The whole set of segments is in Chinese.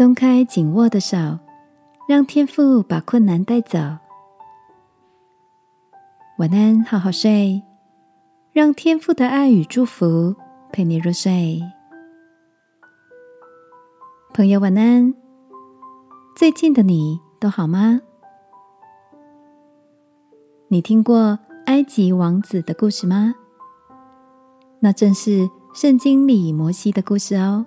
松开紧握的手，让天父把困难带走。晚安，好好睡，让天父的爱与祝福陪你入睡。朋友，晚安。最近的你都好吗？你听过埃及王子的故事吗？那正是圣经里摩西的故事哦。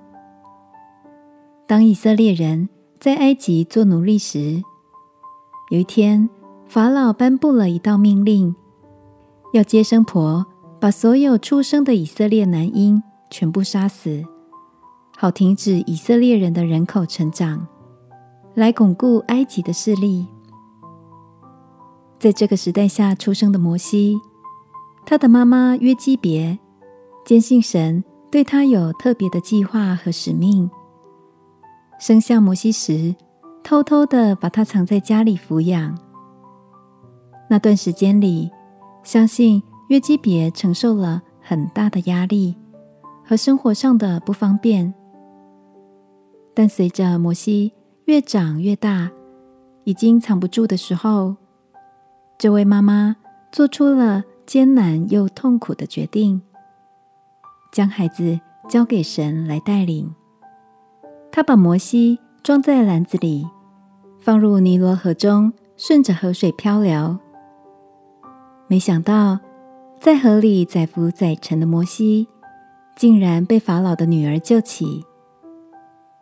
当以色列人在埃及做奴隶时，有一天，法老颁布了一道命令，要接生婆把所有出生的以色列男婴全部杀死，好停止以色列人的人口成长。来巩固埃及的势力。在这个时代下出生的摩西，他的妈妈约基别坚信神对他有特别的计划和使命。生下摩西时，偷偷的把他藏在家里抚养。那段时间里，相信约基别承受了很大的压力和生活上的不方便。但随着摩西，越长越大，已经藏不住的时候，这位妈妈做出了艰难又痛苦的决定，将孩子交给神来带领。他把摩西装在篮子里，放入尼罗河中，顺着河水漂流。没想到，在河里载浮载沉的摩西，竟然被法老的女儿救起。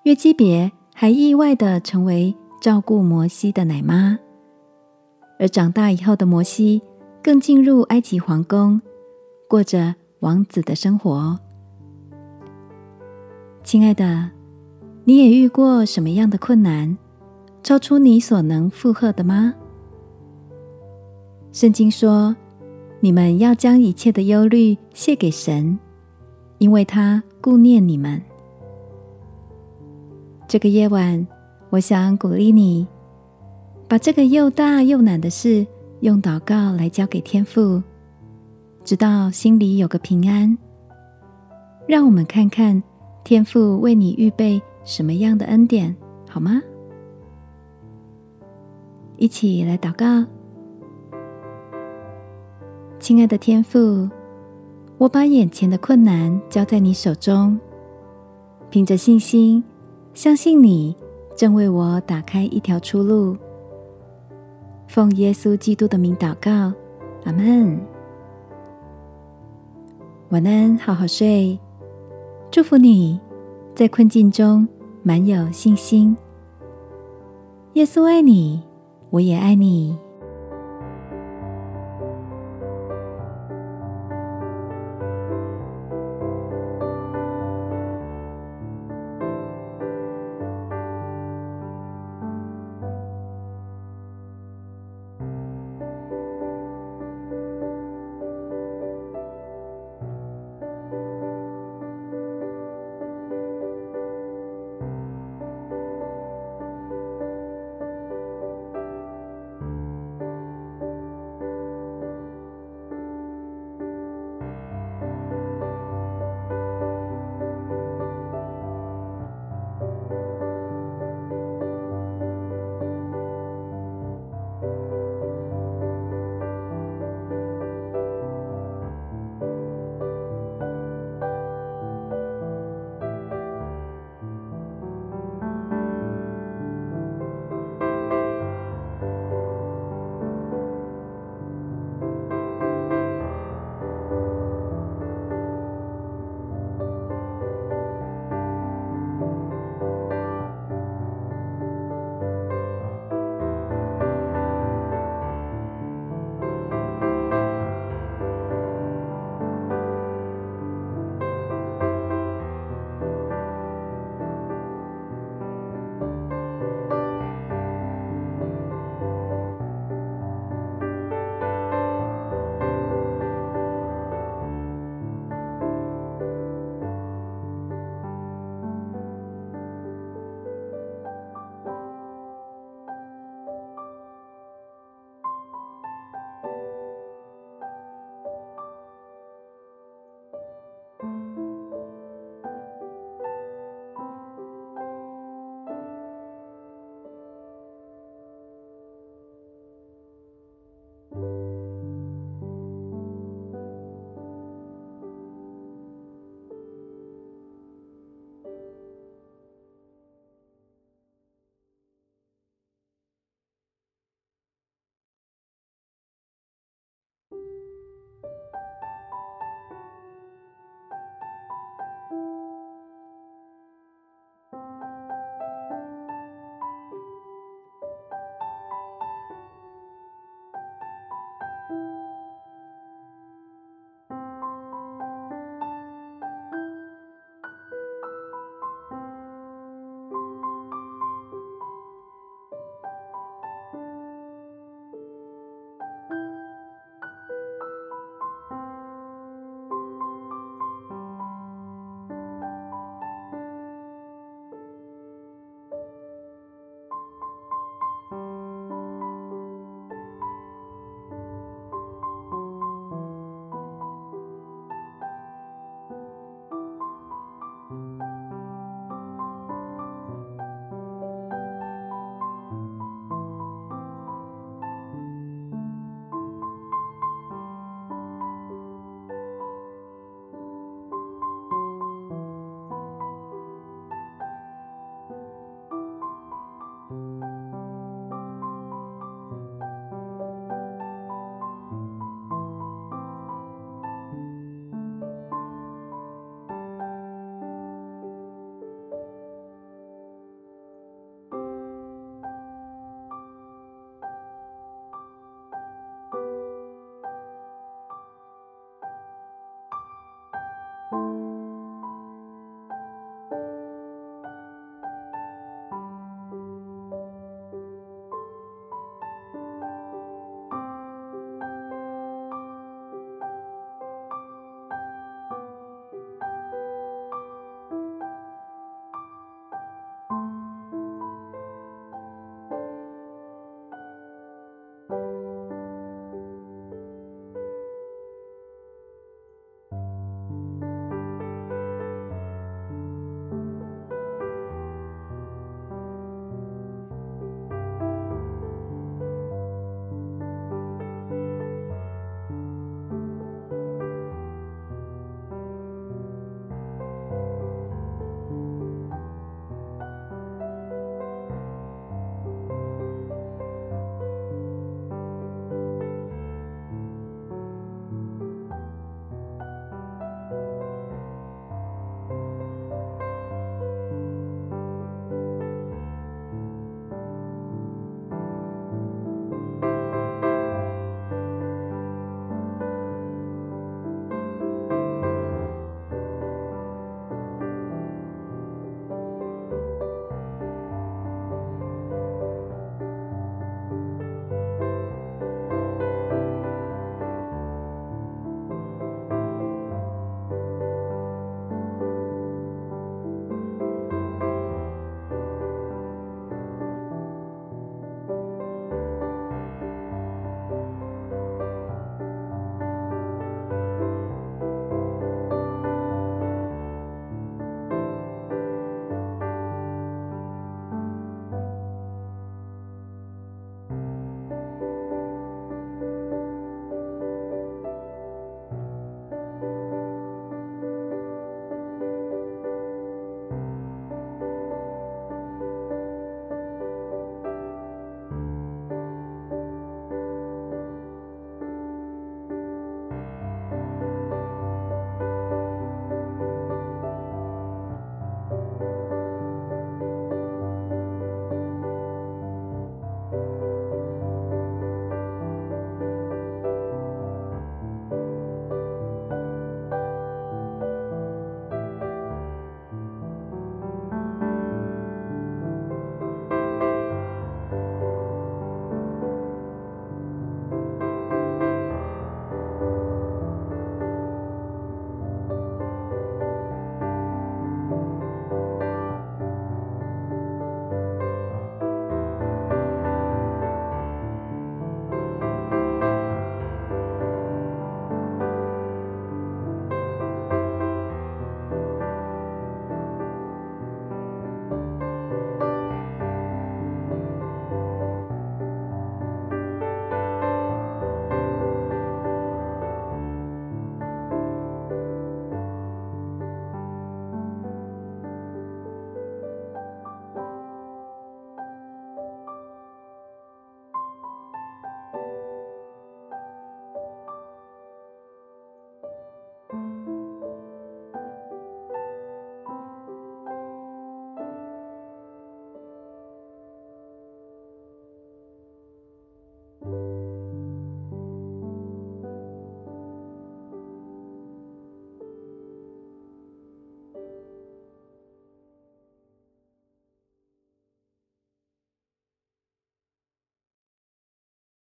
约基别。还意外的成为照顾摩西的奶妈，而长大以后的摩西更进入埃及皇宫，过着王子的生活。亲爱的，你也遇过什么样的困难，超出你所能负荷的吗？圣经说：“你们要将一切的忧虑卸给神，因为他顾念你们。”这个夜晚，我想鼓励你，把这个又大又难的事，用祷告来交给天父，直到心里有个平安。让我们看看天父为你预备什么样的恩典，好吗？一起来祷告，亲爱的天父，我把眼前的困难交在你手中，凭着信心。相信你正为我打开一条出路。奉耶稣基督的名祷告，阿门。晚安，好好睡。祝福你在困境中满有信心。耶稣爱你，我也爱你。